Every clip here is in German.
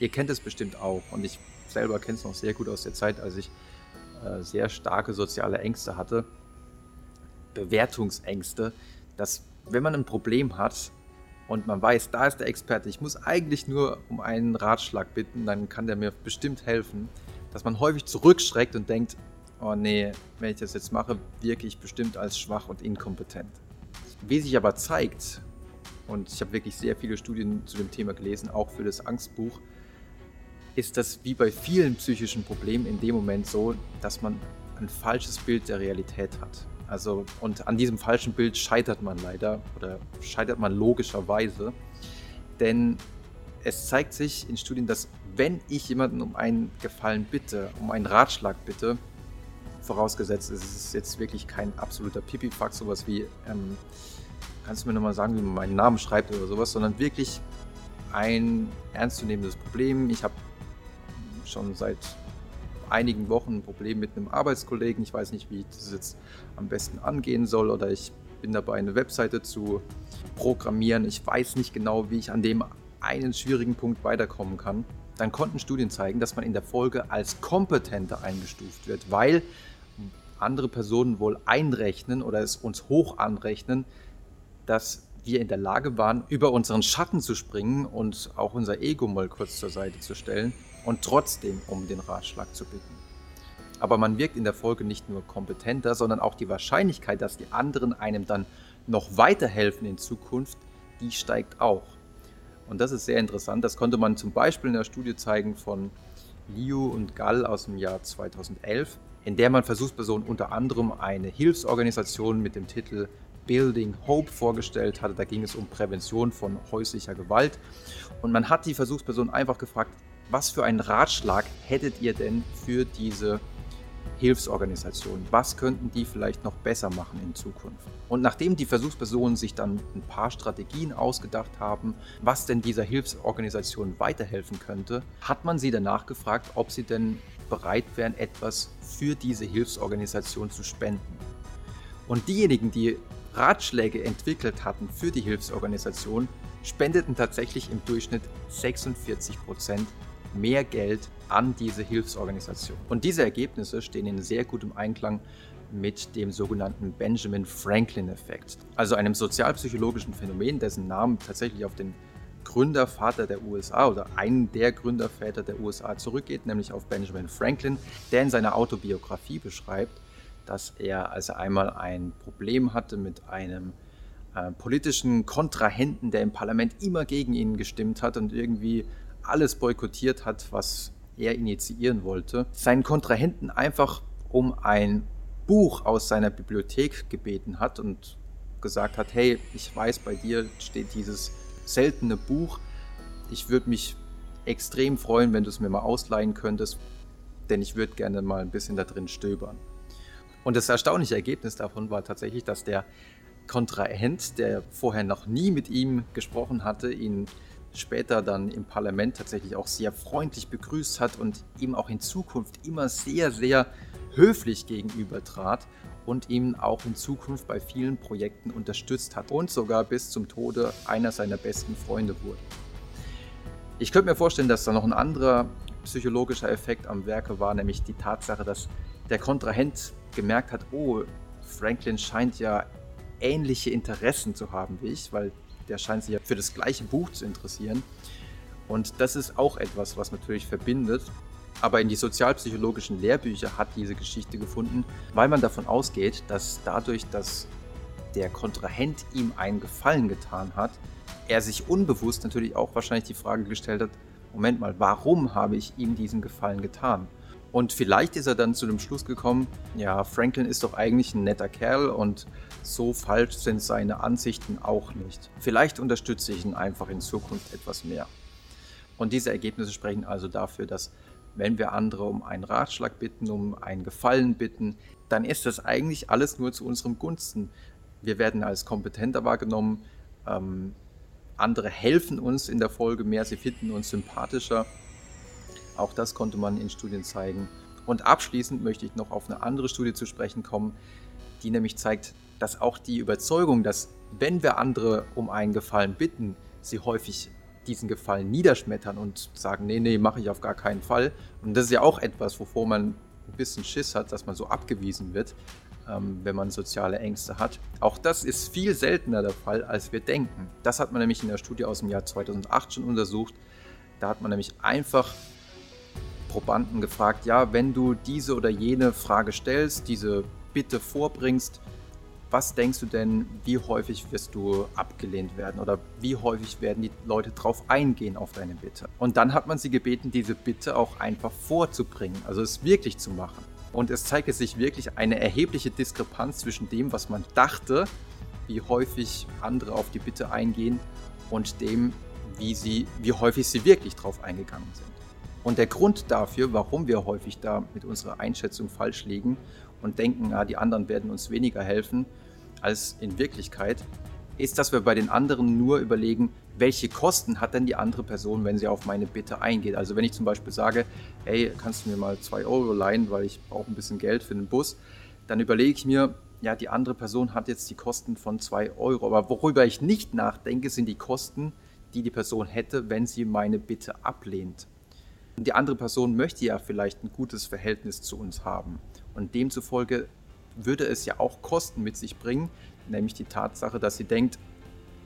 ihr kennt es bestimmt auch und ich selber kenne es noch sehr gut aus der Zeit, als ich äh, sehr starke soziale Ängste hatte, Bewertungsängste, dass wenn man ein Problem hat und man weiß, da ist der Experte, ich muss eigentlich nur um einen Ratschlag bitten, dann kann der mir bestimmt helfen, dass man häufig zurückschreckt und denkt, oh nee, wenn ich das jetzt mache, wirke ich bestimmt als schwach und inkompetent. Wie sich aber zeigt, und ich habe wirklich sehr viele Studien zu dem Thema gelesen, auch für das Angstbuch, ist das wie bei vielen psychischen Problemen in dem Moment so, dass man ein falsches Bild der Realität hat. Also, und an diesem falschen Bild scheitert man leider oder scheitert man logischerweise. Denn es zeigt sich in Studien, dass wenn ich jemanden um einen Gefallen bitte, um einen Ratschlag bitte, vorausgesetzt es ist jetzt wirklich kein absoluter Pipifax, sowas wie, ähm, kannst du mir nochmal sagen, wie man meinen Namen schreibt oder sowas, sondern wirklich ein ernstzunehmendes Problem. Ich habe schon seit einigen Wochen ein Problem mit einem Arbeitskollegen. Ich weiß nicht, wie ich das jetzt am besten angehen soll oder ich bin dabei, eine Webseite zu programmieren. Ich weiß nicht genau, wie ich an dem einen schwierigen Punkt weiterkommen kann. Dann konnten Studien zeigen, dass man in der Folge als kompetenter eingestuft wird, weil andere Personen wohl einrechnen oder es uns hoch anrechnen, dass wir in der Lage waren, über unseren Schatten zu springen und auch unser Ego mal kurz zur Seite zu stellen und trotzdem um den Ratschlag zu bitten. Aber man wirkt in der Folge nicht nur kompetenter, sondern auch die Wahrscheinlichkeit, dass die anderen einem dann noch weiterhelfen in Zukunft, die steigt auch. Und das ist sehr interessant. Das konnte man zum Beispiel in der Studie zeigen von Liu und Gall aus dem Jahr 2011, in der man Versuchspersonen unter anderem eine Hilfsorganisation mit dem Titel Building Hope vorgestellt hatte. Da ging es um Prävention von häuslicher Gewalt. Und man hat die Versuchsperson einfach gefragt, was für einen Ratschlag hättet ihr denn für diese Hilfsorganisation? Was könnten die vielleicht noch besser machen in Zukunft? Und nachdem die Versuchspersonen sich dann ein paar Strategien ausgedacht haben, was denn dieser Hilfsorganisation weiterhelfen könnte, hat man sie danach gefragt, ob sie denn bereit wären, etwas für diese Hilfsorganisation zu spenden. Und diejenigen, die Ratschläge entwickelt hatten für die Hilfsorganisation, spendeten tatsächlich im Durchschnitt 46 Prozent mehr Geld an diese Hilfsorganisation. Und diese Ergebnisse stehen in sehr gutem Einklang mit dem sogenannten Benjamin Franklin-Effekt, also einem sozialpsychologischen Phänomen, dessen Namen tatsächlich auf den Gründervater der USA oder einen der Gründerväter der USA zurückgeht, nämlich auf Benjamin Franklin, der in seiner Autobiografie beschreibt, dass er, als er einmal ein Problem hatte mit einem äh, politischen Kontrahenten, der im Parlament immer gegen ihn gestimmt hat und irgendwie alles boykottiert hat, was er initiieren wollte, seinen Kontrahenten einfach um ein Buch aus seiner Bibliothek gebeten hat und gesagt hat, hey, ich weiß, bei dir steht dieses seltene Buch. Ich würde mich extrem freuen, wenn du es mir mal ausleihen könntest, denn ich würde gerne mal ein bisschen da drin stöbern. Und das erstaunliche Ergebnis davon war tatsächlich, dass der Kontrahent, der vorher noch nie mit ihm gesprochen hatte, ihn später dann im Parlament tatsächlich auch sehr freundlich begrüßt hat und ihm auch in Zukunft immer sehr, sehr höflich gegenüber trat und ihm auch in Zukunft bei vielen Projekten unterstützt hat und sogar bis zum Tode einer seiner besten Freunde wurde. Ich könnte mir vorstellen, dass da noch ein anderer psychologischer Effekt am Werke war, nämlich die Tatsache, dass der Kontrahent gemerkt hat, oh, Franklin scheint ja ähnliche Interessen zu haben wie ich, weil der scheint sich ja für das gleiche Buch zu interessieren. Und das ist auch etwas, was natürlich verbindet. Aber in die sozialpsychologischen Lehrbücher hat diese Geschichte gefunden, weil man davon ausgeht, dass dadurch, dass der Kontrahent ihm einen Gefallen getan hat, er sich unbewusst natürlich auch wahrscheinlich die Frage gestellt hat, Moment mal, warum habe ich ihm diesen Gefallen getan? Und vielleicht ist er dann zu dem Schluss gekommen, ja, Franklin ist doch eigentlich ein netter Kerl und so falsch sind seine Ansichten auch nicht. Vielleicht unterstütze ich ihn einfach in Zukunft etwas mehr. Und diese Ergebnisse sprechen also dafür, dass wenn wir andere um einen Ratschlag bitten, um einen Gefallen bitten, dann ist das eigentlich alles nur zu unserem Gunsten. Wir werden als kompetenter wahrgenommen, ähm, andere helfen uns in der Folge mehr, sie finden uns sympathischer auch das konnte man in Studien zeigen. Und abschließend möchte ich noch auf eine andere Studie zu sprechen kommen, die nämlich zeigt, dass auch die Überzeugung, dass wenn wir andere um einen Gefallen bitten, sie häufig diesen Gefallen niederschmettern und sagen, nee, nee, mache ich auf gar keinen Fall. Und das ist ja auch etwas, wovor man ein bisschen Schiss hat, dass man so abgewiesen wird, ähm, wenn man soziale Ängste hat. Auch das ist viel seltener der Fall, als wir denken. Das hat man nämlich in der Studie aus dem Jahr 2008 schon untersucht. Da hat man nämlich einfach Probanden gefragt, ja, wenn du diese oder jene Frage stellst, diese Bitte vorbringst, was denkst du denn, wie häufig wirst du abgelehnt werden oder wie häufig werden die Leute drauf eingehen auf deine Bitte? Und dann hat man sie gebeten, diese Bitte auch einfach vorzubringen, also es wirklich zu machen. Und es zeigte sich wirklich eine erhebliche Diskrepanz zwischen dem, was man dachte, wie häufig andere auf die Bitte eingehen und dem, wie, sie, wie häufig sie wirklich drauf eingegangen sind. Und der Grund dafür, warum wir häufig da mit unserer Einschätzung falsch liegen und denken, ja, die anderen werden uns weniger helfen, als in Wirklichkeit, ist, dass wir bei den anderen nur überlegen, welche Kosten hat denn die andere Person, wenn sie auf meine Bitte eingeht. Also wenn ich zum Beispiel sage, hey, kannst du mir mal zwei Euro leihen, weil ich brauche ein bisschen Geld für den Bus, dann überlege ich mir, ja, die andere Person hat jetzt die Kosten von zwei Euro. Aber worüber ich nicht nachdenke, sind die Kosten, die die Person hätte, wenn sie meine Bitte ablehnt. Die andere Person möchte ja vielleicht ein gutes Verhältnis zu uns haben. Und demzufolge würde es ja auch Kosten mit sich bringen, nämlich die Tatsache, dass sie denkt,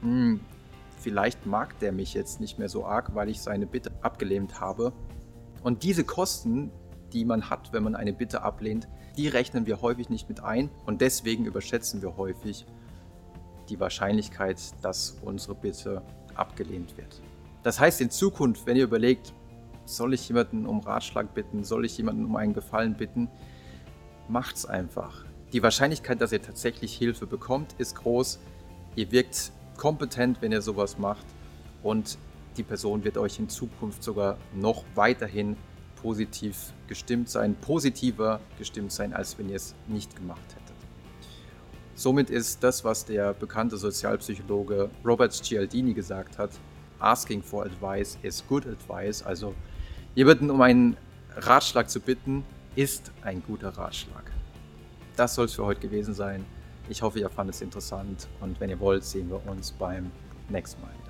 hm, vielleicht mag der mich jetzt nicht mehr so arg, weil ich seine Bitte abgelehnt habe. Und diese Kosten, die man hat, wenn man eine Bitte ablehnt, die rechnen wir häufig nicht mit ein und deswegen überschätzen wir häufig die Wahrscheinlichkeit, dass unsere Bitte abgelehnt wird. Das heißt in Zukunft, wenn ihr überlegt, soll ich jemanden um Ratschlag bitten, soll ich jemanden um einen Gefallen bitten, macht's einfach. Die Wahrscheinlichkeit, dass ihr tatsächlich Hilfe bekommt, ist groß. Ihr wirkt kompetent, wenn ihr sowas macht und die Person wird euch in Zukunft sogar noch weiterhin positiv gestimmt sein, positiver gestimmt sein, als wenn ihr es nicht gemacht hättet. Somit ist das, was der bekannte Sozialpsychologe Robert Cialdini gesagt hat, asking for advice is good advice, also jemanden um einen Ratschlag zu bitten, ist ein guter Ratschlag das soll es für heute gewesen sein. Ich hoffe, ihr fandet es interessant und wenn ihr wollt, sehen wir uns beim nächsten Mal.